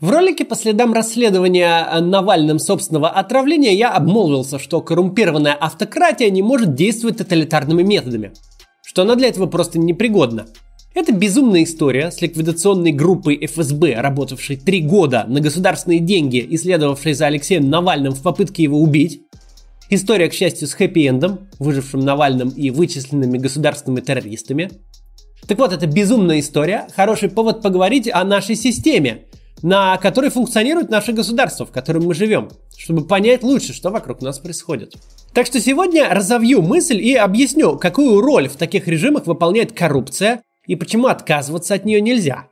В ролике по следам расследования Навальным собственного отравления я обмолвился, что коррумпированная автократия не может действовать тоталитарными методами, что она для этого просто непригодна. Это безумная история с ликвидационной группой ФСБ, работавшей три года на государственные деньги и следовавшей за Алексеем Навальным в попытке его убить. История, к счастью, с хэппи-эндом, выжившим Навальным и вычисленными государственными террористами. Так вот, это безумная история, хороший повод поговорить о нашей системе, на которой функционирует наше государство, в котором мы живем, чтобы понять лучше, что вокруг нас происходит. Так что сегодня разовью мысль и объясню, какую роль в таких режимах выполняет коррупция и почему отказываться от нее нельзя.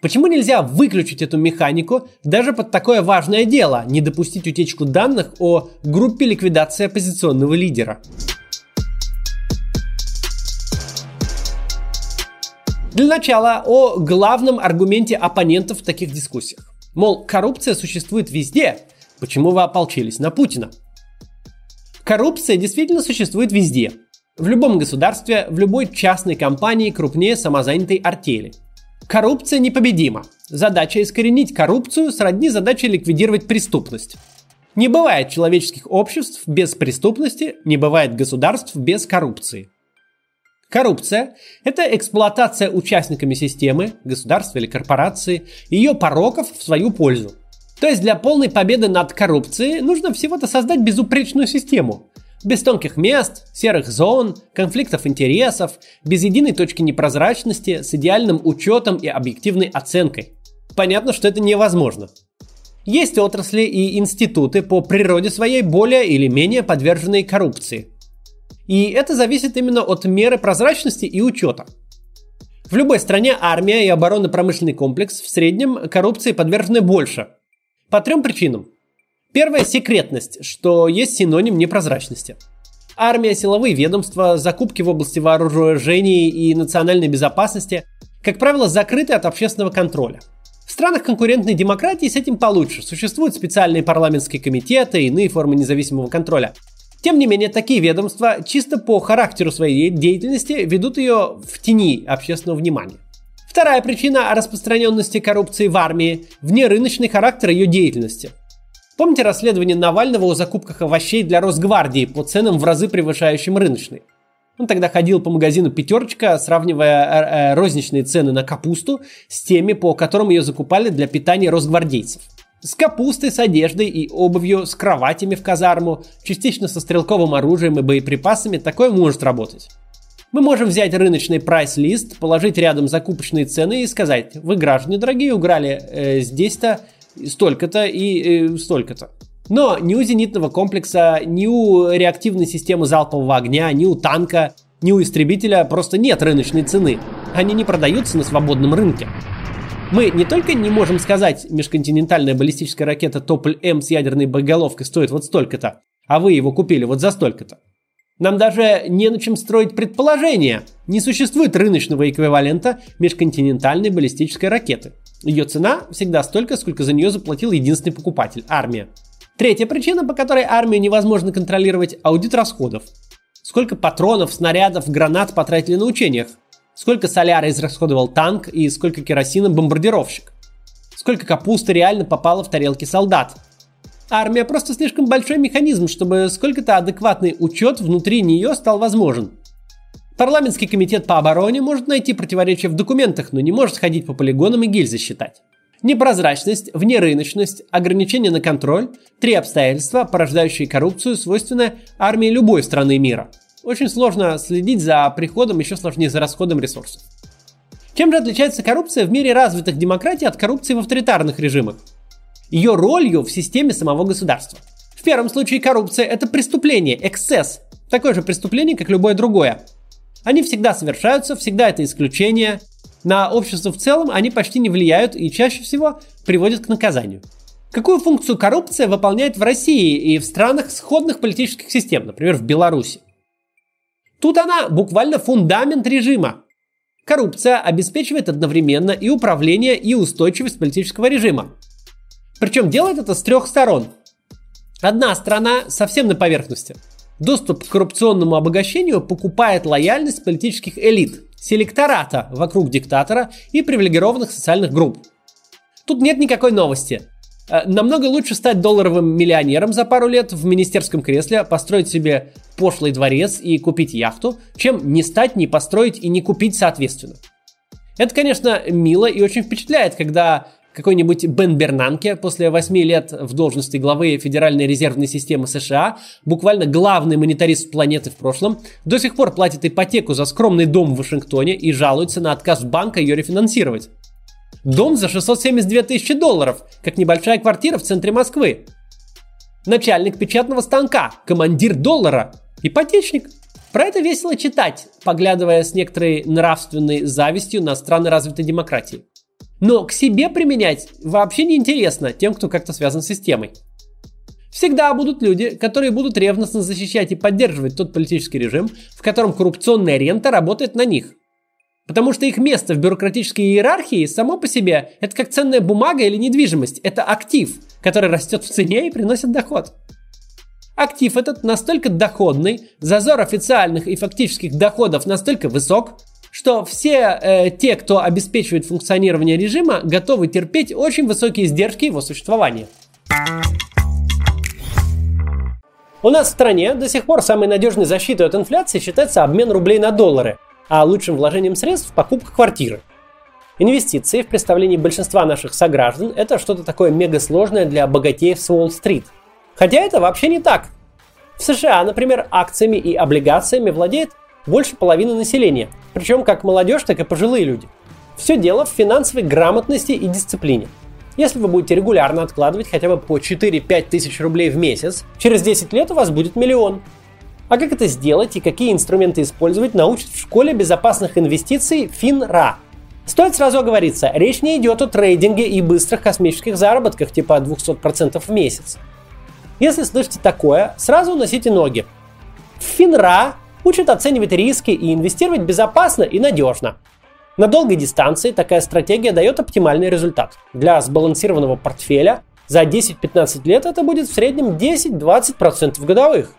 Почему нельзя выключить эту механику даже под такое важное дело, не допустить утечку данных о группе ликвидации оппозиционного лидера? Для начала о главном аргументе оппонентов в таких дискуссиях. Мол, коррупция существует везде. Почему вы ополчились на Путина? Коррупция действительно существует везде. В любом государстве, в любой частной компании крупнее самозанятой артели. Коррупция непобедима. Задача искоренить коррупцию сродни задаче ликвидировать преступность. Не бывает человеческих обществ без преступности, не бывает государств без коррупции. Коррупция – это эксплуатация участниками системы, государства или корпорации, ее пороков в свою пользу. То есть для полной победы над коррупцией нужно всего-то создать безупречную систему. Без тонких мест, серых зон, конфликтов интересов, без единой точки непрозрачности, с идеальным учетом и объективной оценкой. Понятно, что это невозможно. Есть отрасли и институты по природе своей более или менее подверженные коррупции – и это зависит именно от меры прозрачности и учета. В любой стране армия и оборонно-промышленный комплекс в среднем коррупции подвержены больше. По трем причинам. Первая – секретность, что есть синоним непрозрачности. Армия, силовые ведомства, закупки в области вооружений и национальной безопасности, как правило, закрыты от общественного контроля. В странах конкурентной демократии с этим получше. Существуют специальные парламентские комитеты и иные формы независимого контроля. Тем не менее, такие ведомства чисто по характеру своей деятельности ведут ее в тени общественного внимания. Вторая причина распространенности коррупции в армии – внерыночный характер ее деятельности. Помните расследование Навального о закупках овощей для Росгвардии по ценам в разы превышающим рыночные? Он тогда ходил по магазину «Пятерочка», сравнивая э, э, розничные цены на капусту с теми, по которым ее закупали для питания росгвардейцев. С капустой, с одеждой и обувью, с кроватями в казарму, частично со стрелковым оружием и боеприпасами такое может работать. Мы можем взять рыночный прайс-лист, положить рядом закупочные цены и сказать, вы, граждане дорогие, уграли э, здесь-то столько-то и э, столько-то. Но ни у зенитного комплекса, ни у реактивной системы залпового огня, ни у танка, ни у истребителя просто нет рыночной цены. Они не продаются на свободном рынке. Мы не только не можем сказать, межконтинентальная баллистическая ракета Тополь-М с ядерной боеголовкой стоит вот столько-то, а вы его купили вот за столько-то. Нам даже не на чем строить предположения. Не существует рыночного эквивалента межконтинентальной баллистической ракеты. Ее цена всегда столько, сколько за нее заплатил единственный покупатель – армия. Третья причина, по которой армию невозможно контролировать – аудит расходов. Сколько патронов, снарядов, гранат потратили на учениях? Сколько соляра израсходовал танк и сколько керосина бомбардировщик? Сколько капусты реально попало в тарелки солдат? Армия просто слишком большой механизм, чтобы сколько-то адекватный учет внутри нее стал возможен. Парламентский комитет по обороне может найти противоречия в документах, но не может ходить по полигонам и гильзы считать. Непрозрачность, внерыночность, ограничение на контроль – три обстоятельства, порождающие коррупцию, свойственны армии любой страны мира – очень сложно следить за приходом, еще сложнее за расходом ресурсов. Чем же отличается коррупция в мире развитых демократий от коррупции в авторитарных режимах? Ее ролью в системе самого государства. В первом случае коррупция – это преступление, эксцесс. Такое же преступление, как любое другое. Они всегда совершаются, всегда это исключение. На общество в целом они почти не влияют и чаще всего приводят к наказанию. Какую функцию коррупция выполняет в России и в странах сходных политических систем, например, в Беларуси? Тут она буквально фундамент режима. Коррупция обеспечивает одновременно и управление, и устойчивость политического режима. Причем делает это с трех сторон. Одна страна совсем на поверхности. Доступ к коррупционному обогащению покупает лояльность политических элит, селектората вокруг диктатора и привилегированных социальных групп. Тут нет никакой новости. Э, намного лучше стать долларовым миллионером за пару лет в министерском кресле, построить себе пошлый дворец и купить яхту, чем не стать, не построить и не купить соответственно. Это, конечно, мило и очень впечатляет, когда какой-нибудь Бен Бернанке после 8 лет в должности главы Федеральной резервной системы США, буквально главный монетарист планеты в прошлом, до сих пор платит ипотеку за скромный дом в Вашингтоне и жалуется на отказ банка ее рефинансировать. Дом за 672 тысячи долларов, как небольшая квартира в центре Москвы. Начальник печатного станка, командир доллара, ипотечник. Про это весело читать, поглядывая с некоторой нравственной завистью на страны развитой демократии. Но к себе применять вообще не интересно тем, кто как-то связан с системой. Всегда будут люди, которые будут ревностно защищать и поддерживать тот политический режим, в котором коррупционная рента работает на них – Потому что их место в бюрократической иерархии само по себе это как ценная бумага или недвижимость. Это актив, который растет в цене и приносит доход. Актив этот настолько доходный, зазор официальных и фактических доходов настолько высок, что все э, те, кто обеспечивает функционирование режима, готовы терпеть очень высокие издержки его существования. У нас в стране до сих пор самой надежной защитой от инфляции считается обмен рублей на доллары – а лучшим вложением средств – покупка квартиры. Инвестиции в представлении большинства наших сограждан – это что-то такое мегасложное для богатеев с Уолл-стрит. Хотя это вообще не так. В США, например, акциями и облигациями владеет больше половины населения, причем как молодежь, так и пожилые люди. Все дело в финансовой грамотности и дисциплине. Если вы будете регулярно откладывать хотя бы по 4-5 тысяч рублей в месяц, через 10 лет у вас будет миллион. А как это сделать и какие инструменты использовать, научат в школе безопасных инвестиций ФИНРА. Стоит сразу оговориться, речь не идет о трейдинге и быстрых космических заработках типа 200% в месяц. Если слышите такое, сразу уносите ноги. ФИНРА учат оценивать риски и инвестировать безопасно и надежно. На долгой дистанции такая стратегия дает оптимальный результат. Для сбалансированного портфеля за 10-15 лет это будет в среднем 10-20% годовых.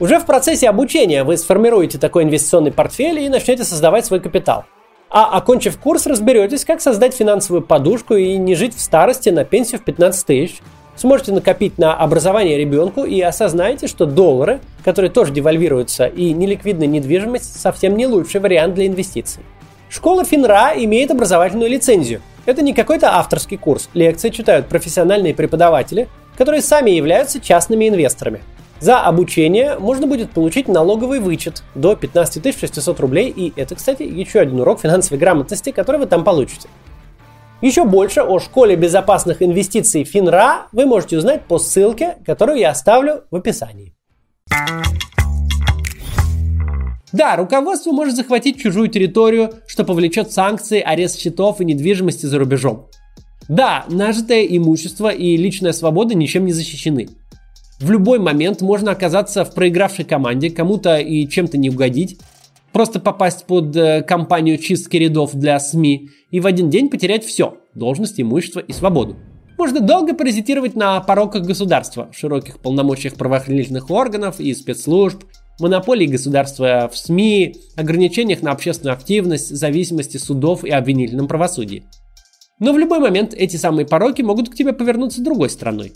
Уже в процессе обучения вы сформируете такой инвестиционный портфель и начнете создавать свой капитал. А окончив курс, разберетесь, как создать финансовую подушку и не жить в старости на пенсию в 15 тысяч. Сможете накопить на образование ребенку и осознаете, что доллары, которые тоже девальвируются, и неликвидная недвижимость совсем не лучший вариант для инвестиций. Школа Финра имеет образовательную лицензию. Это не какой-то авторский курс. Лекции читают профессиональные преподаватели, которые сами являются частными инвесторами – за обучение можно будет получить налоговый вычет до 15 600 рублей. И это, кстати, еще один урок финансовой грамотности, который вы там получите. Еще больше о школе безопасных инвестиций ФИНРА вы можете узнать по ссылке, которую я оставлю в описании. Да, руководство может захватить чужую территорию, что повлечет санкции, арест счетов и недвижимости за рубежом. Да, нажитое имущество и личная свобода ничем не защищены. В любой момент можно оказаться в проигравшей команде, кому-то и чем-то не угодить, просто попасть под э, компанию чистки рядов для СМИ и в один день потерять все – должность, имущество и свободу. Можно долго паразитировать на пороках государства, широких полномочиях правоохранительных органов и спецслужб, монополии государства в СМИ, ограничениях на общественную активность, зависимости судов и обвинительном правосудии. Но в любой момент эти самые пороки могут к тебе повернуться другой стороной.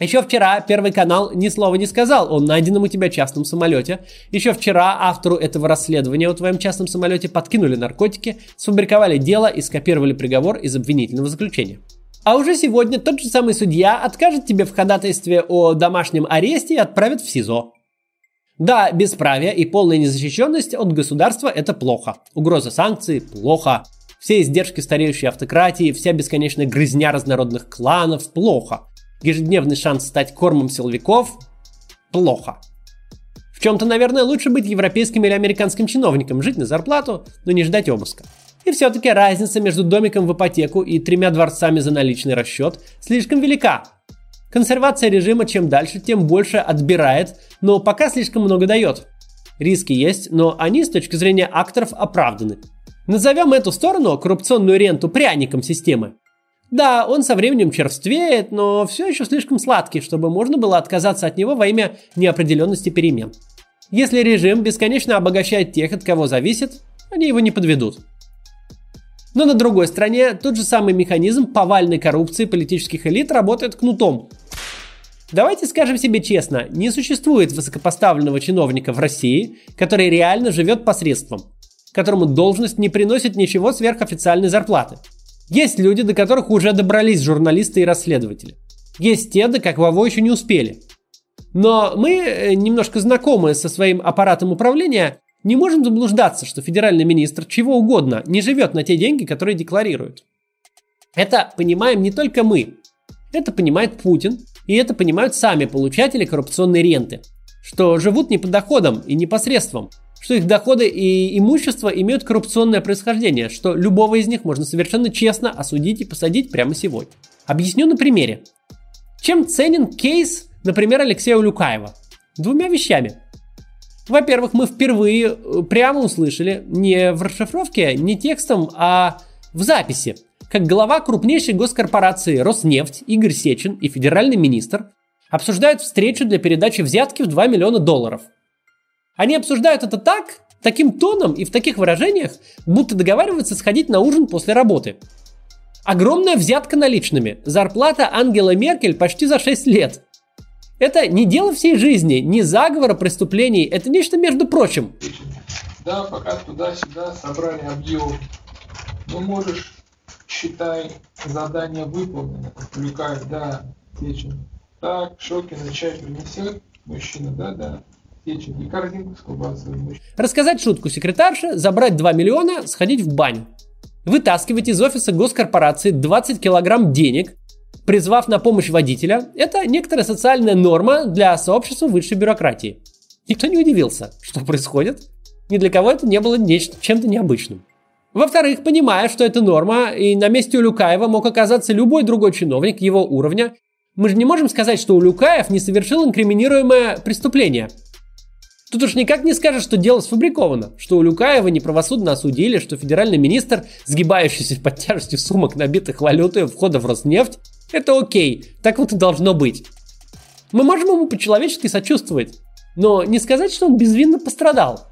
Еще вчера Первый канал ни слова не сказал о найденном у тебя частном самолете. Еще вчера автору этого расследования о твоем частном самолете подкинули наркотики, сфабриковали дело и скопировали приговор из обвинительного заключения. А уже сегодня тот же самый судья откажет тебе в ходатайстве о домашнем аресте и отправит в СИЗО. Да, бесправие и полная незащищенность от государства – это плохо. Угроза санкций – плохо. Все издержки стареющей автократии, вся бесконечная грызня разнородных кланов – плохо ежедневный шанс стать кормом силовиков – плохо. В чем-то, наверное, лучше быть европейским или американским чиновником, жить на зарплату, но не ждать обыска. И все-таки разница между домиком в ипотеку и тремя дворцами за наличный расчет слишком велика. Консервация режима чем дальше, тем больше отбирает, но пока слишком много дает. Риски есть, но они с точки зрения акторов оправданы. Назовем эту сторону, коррупционную ренту, пряником системы. Да, он со временем черствеет, но все еще слишком сладкий, чтобы можно было отказаться от него во имя неопределенности перемен. Если режим бесконечно обогащает тех, от кого зависит, они его не подведут. Но на другой стороне тот же самый механизм повальной коррупции политических элит работает кнутом. Давайте скажем себе честно, не существует высокопоставленного чиновника в России, который реально живет посредством, которому должность не приносит ничего сверх официальной зарплаты. Есть люди, до которых уже добрались журналисты и расследователи. Есть те, до какого еще не успели. Но мы, э, немножко знакомые со своим аппаратом управления, не можем заблуждаться, что федеральный министр чего угодно не живет на те деньги, которые декларирует. Это понимаем не только мы. Это понимает Путин, и это понимают сами получатели коррупционной ренты. Что живут не по доходам и не посредством, что их доходы и имущество имеют коррупционное происхождение, что любого из них можно совершенно честно осудить и посадить прямо сегодня. Объясню на примере. Чем ценен кейс, например, Алексея Улюкаева? Двумя вещами. Во-первых, мы впервые э, прямо услышали не в расшифровке, не текстом, а в записи, как глава крупнейшей госкорпорации Роснефть Игорь Сечин и федеральный министр обсуждают встречу для передачи взятки в 2 миллиона долларов. Они обсуждают это так, таким тоном и в таких выражениях, будто договариваются сходить на ужин после работы. Огромная взятка наличными. Зарплата Ангела Меркель почти за 6 лет. Это не дело всей жизни, не заговора преступлений, это нечто между прочим. Да, пока туда-сюда собрали объем. Ну, можешь, считай, задание выполнено. Отвлекает, да, Течин. Так, Шокина чай принесет. Мужчина, да, да. Течин. И. Мужчина. Рассказать шутку секретарше, забрать 2 миллиона, сходить в баню. Вытаскивать из офиса госкорпорации 20 килограмм денег, призвав на помощь водителя, это некоторая социальная норма для сообщества высшей бюрократии. Никто не удивился, что происходит. Ни для кого это не было нечто, чем-то необычным. Во-вторых, понимая, что это норма, и на месте Улюкаева мог оказаться любой другой чиновник его уровня, мы же не можем сказать, что Улюкаев не совершил инкриминируемое преступление. Тут уж никак не скажешь, что дело сфабриковано, что Улюкаева неправосудно осудили, что федеральный министр, сгибающийся под тяжестью сумок, набитых валютой входа в Роснефть, это окей, так вот и должно быть. Мы можем ему по-человечески сочувствовать, но не сказать, что он безвинно пострадал.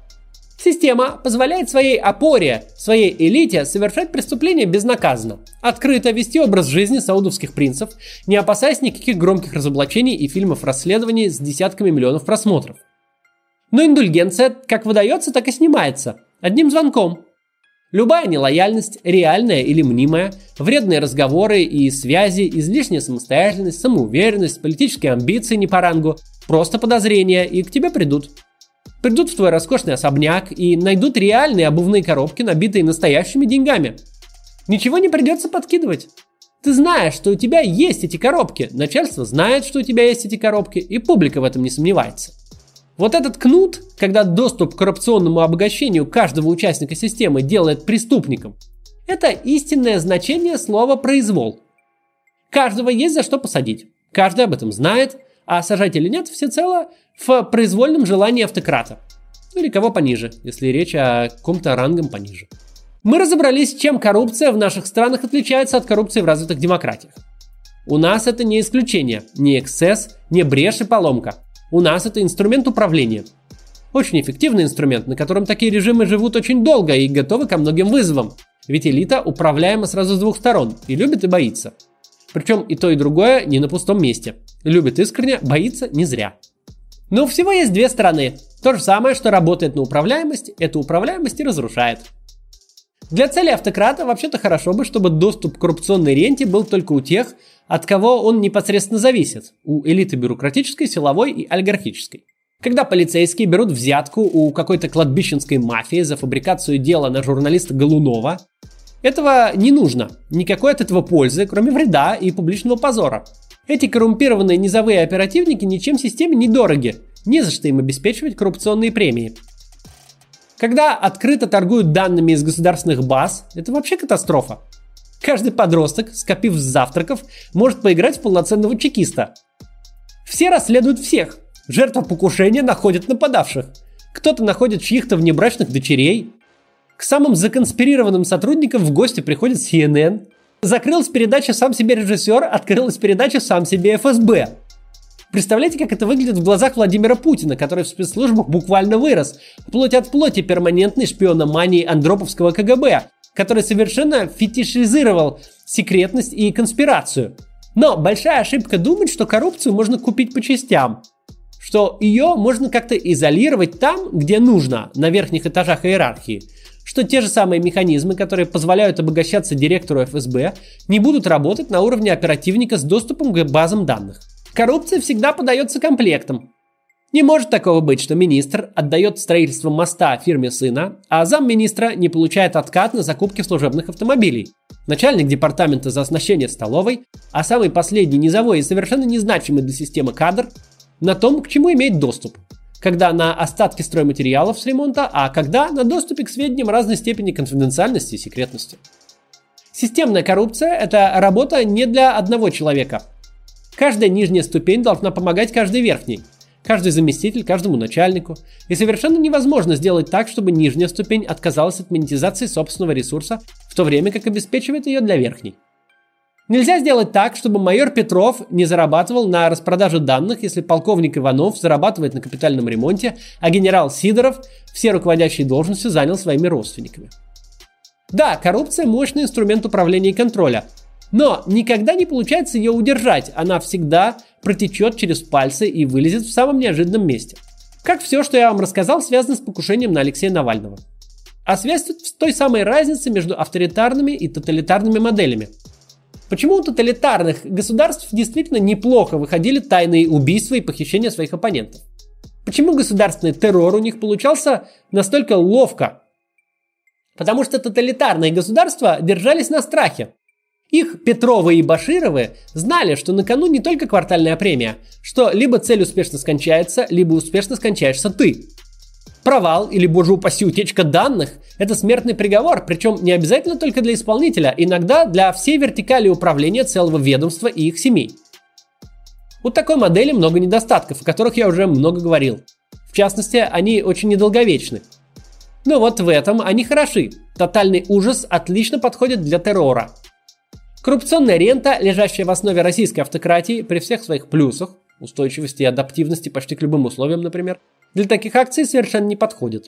Система позволяет своей опоре, своей элите совершать преступления безнаказанно, открыто вести образ жизни саудовских принцев, не опасаясь никаких громких разоблачений и фильмов расследований с десятками миллионов просмотров. Но индульгенция как выдается, так и снимается. Одним звонком. Любая нелояльность, реальная или мнимая, вредные разговоры и связи, излишняя самостоятельность, самоуверенность, политические амбиции не по рангу, просто подозрения, и к тебе придут. Придут в твой роскошный особняк и найдут реальные обувные коробки, набитые настоящими деньгами. Ничего не придется подкидывать. Ты знаешь, что у тебя есть эти коробки, начальство знает, что у тебя есть эти коробки, и публика в этом не сомневается. Вот этот кнут, когда доступ к коррупционному обогащению каждого участника системы делает преступником, это истинное значение слова «произвол». Каждого есть за что посадить. Каждый об этом знает, а сажать или нет всецело в произвольном желании автократа. Или кого пониже, если речь о ком-то рангом пониже. Мы разобрались, чем коррупция в наших странах отличается от коррупции в развитых демократиях. У нас это не исключение, не эксцесс, не брешь и поломка. У нас это инструмент управления. Очень эффективный инструмент, на котором такие режимы живут очень долго и готовы ко многим вызовам. Ведь элита управляема сразу с двух сторон и любит и боится. Причем и то, и другое не на пустом месте. Любит искренне, боится не зря. Но у всего есть две стороны. То же самое, что работает на управляемость, эту управляемость и разрушает. Для цели автократа вообще-то хорошо бы, чтобы доступ к коррупционной ренте был только у тех, от кого он непосредственно зависит, у элиты бюрократической, силовой и олигархической. Когда полицейские берут взятку у какой-то кладбищенской мафии за фабрикацию дела на журналиста Голунова, этого не нужно. Никакой от этого пользы, кроме вреда и публичного позора. Эти коррумпированные низовые оперативники ничем системе не дороги. Не за что им обеспечивать коррупционные премии. Когда открыто торгуют данными из государственных баз, это вообще катастрофа. Каждый подросток, скопив с завтраков, может поиграть в полноценного чекиста. Все расследуют всех. Жертва покушения находит нападавших. Кто-то находит чьих-то внебрачных дочерей. К самым законспирированным сотрудникам в гости приходит CNN. Закрылась передача «Сам себе режиссер», открылась передача «Сам себе ФСБ». Представляете, как это выглядит в глазах Владимира Путина, который в спецслужбах буквально вырос, вплоть от плоти перманентной шпиономании Андроповского КГБ, который совершенно фетишизировал секретность и конспирацию. Но большая ошибка думать, что коррупцию можно купить по частям, что ее можно как-то изолировать там, где нужно, на верхних этажах иерархии, что те же самые механизмы, которые позволяют обогащаться директору ФСБ, не будут работать на уровне оперативника с доступом к базам данных. Коррупция всегда подается комплектом. Не может такого быть, что министр отдает строительство моста фирме сына, а замминистра не получает откат на закупки служебных автомобилей. Начальник департамента за оснащение столовой, а самый последний низовой и совершенно незначимый для системы кадр на том, к чему имеет доступ. Когда на остатки стройматериалов с ремонта, а когда на доступе к сведениям разной степени конфиденциальности и секретности. Системная коррупция – это работа не для одного человека. Каждая нижняя ступень должна помогать каждой верхней – каждый заместитель каждому начальнику. И совершенно невозможно сделать так, чтобы нижняя ступень отказалась от монетизации собственного ресурса, в то время как обеспечивает ее для верхней. Нельзя сделать так, чтобы майор Петров не зарабатывал на распродаже данных, если полковник Иванов зарабатывает на капитальном ремонте, а генерал Сидоров все руководящие должности занял своими родственниками. Да, коррупция – мощный инструмент управления и контроля, но никогда не получается ее удержать, она всегда протечет через пальцы и вылезет в самом неожиданном месте. Как все, что я вам рассказал, связано с покушением на Алексея Навального. А связь тут в той самой разнице между авторитарными и тоталитарными моделями. Почему у тоталитарных государств действительно неплохо выходили тайные убийства и похищения своих оппонентов? Почему государственный террор у них получался настолько ловко? Потому что тоталитарные государства держались на страхе. Их Петровы и Башировы знали, что на кону не только квартальная премия, что либо цель успешно скончается, либо успешно скончаешься ты. Провал или, боже упаси, утечка данных – это смертный приговор, причем не обязательно только для исполнителя, иногда для всей вертикали управления целого ведомства и их семей. У такой модели много недостатков, о которых я уже много говорил. В частности, они очень недолговечны. Но вот в этом они хороши. Тотальный ужас отлично подходит для террора – Коррупционная рента, лежащая в основе российской автократии, при всех своих плюсах, устойчивости и адаптивности почти к любым условиям, например, для таких акций совершенно не подходит.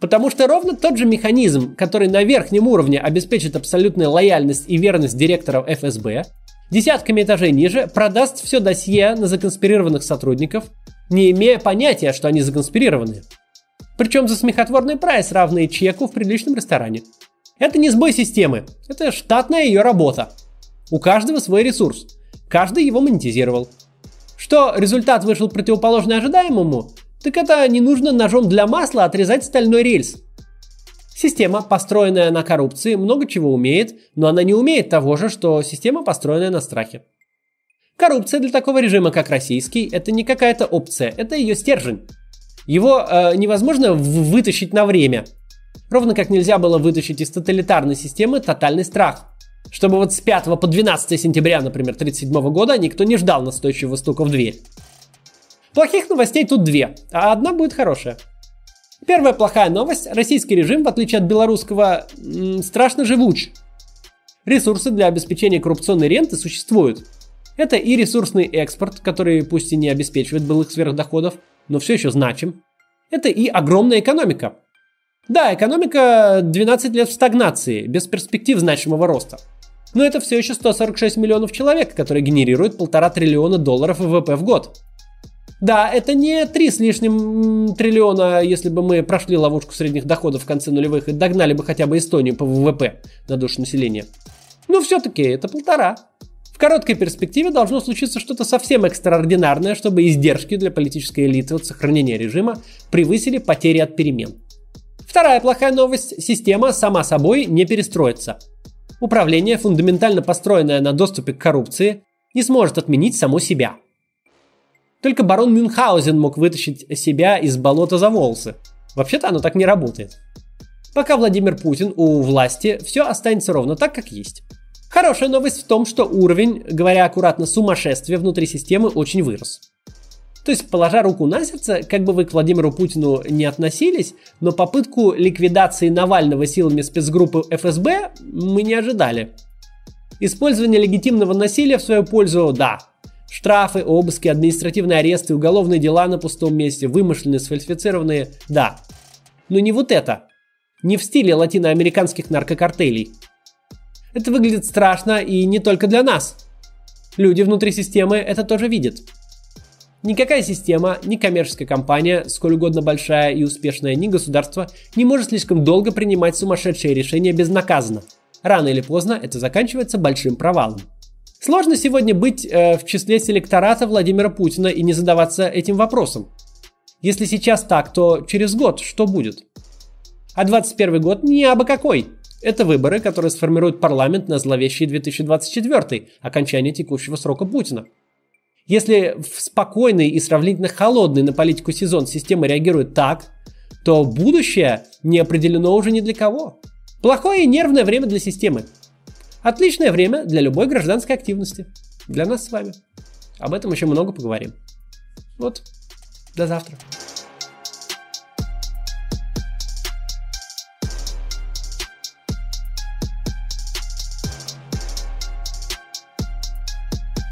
Потому что ровно тот же механизм, который на верхнем уровне обеспечит абсолютную лояльность и верность директоров ФСБ, десятками этажей ниже продаст все досье на законспирированных сотрудников, не имея понятия, что они законспирированы. Причем за смехотворный прайс, равный чеку в приличном ресторане. Это не сбой системы, это штатная ее работа. У каждого свой ресурс, каждый его монетизировал. Что результат вышел противоположный ожидаемому, так это не нужно ножом для масла отрезать стальной рельс. Система, построенная на коррупции, много чего умеет, но она не умеет того же, что система, построенная на страхе. Коррупция для такого режима, как российский, это не какая-то опция, это ее стержень. Его э, невозможно вытащить на время – Ровно как нельзя было вытащить из тоталитарной системы тотальный страх. Чтобы вот с 5 по 12 сентября, например, 1937 года никто не ждал настойчивого стука в дверь. Плохих новостей тут две, а одна будет хорошая. Первая плохая новость. Российский режим, в отличие от белорусского, страшно живуч. Ресурсы для обеспечения коррупционной ренты существуют. Это и ресурсный экспорт, который пусть и не обеспечивает былых сверхдоходов, но все еще значим. Это и огромная экономика, да, экономика 12 лет в стагнации, без перспектив значимого роста. Но это все еще 146 миллионов человек, которые генерируют полтора триллиона долларов ВВП в год. Да, это не 3 с лишним триллиона, если бы мы прошли ловушку средних доходов в конце нулевых и догнали бы хотя бы Эстонию по ВВП на душу населения. Но все-таки это полтора. В короткой перспективе должно случиться что-то совсем экстраординарное, чтобы издержки для политической элиты от сохранения режима превысили потери от перемен. Вторая плохая новость – система сама собой не перестроится. Управление, фундаментально построенное на доступе к коррупции, не сможет отменить само себя. Только барон Мюнхгаузен мог вытащить себя из болота за волосы. Вообще-то оно так не работает. Пока Владимир Путин у власти, все останется ровно так, как есть. Хорошая новость в том, что уровень, говоря аккуратно, сумасшествия внутри системы очень вырос. То есть, положа руку на сердце, как бы вы к Владимиру Путину не относились, но попытку ликвидации Навального силами спецгруппы ФСБ мы не ожидали. Использование легитимного насилия в свою пользу – да. Штрафы, обыски, административные аресты, уголовные дела на пустом месте, вымышленные, сфальсифицированные – да. Но не вот это. Не в стиле латиноамериканских наркокартелей. Это выглядит страшно и не только для нас. Люди внутри системы это тоже видят. Никакая система, ни коммерческая компания, сколь угодно большая и успешная, ни государство не может слишком долго принимать сумасшедшие решения безнаказанно. Рано или поздно это заканчивается большим провалом. Сложно сегодня быть э, в числе селектората Владимира Путина и не задаваться этим вопросом. Если сейчас так, то через год что будет? А 21 год не абы какой. Это выборы, которые сформируют парламент на зловещий 2024, окончание текущего срока Путина. Если в спокойный и сравнительно холодный на политику сезон система реагирует так, то будущее не определено уже ни для кого. Плохое и нервное время для системы. Отличное время для любой гражданской активности. Для нас с вами. Об этом еще много поговорим. Вот, до завтра.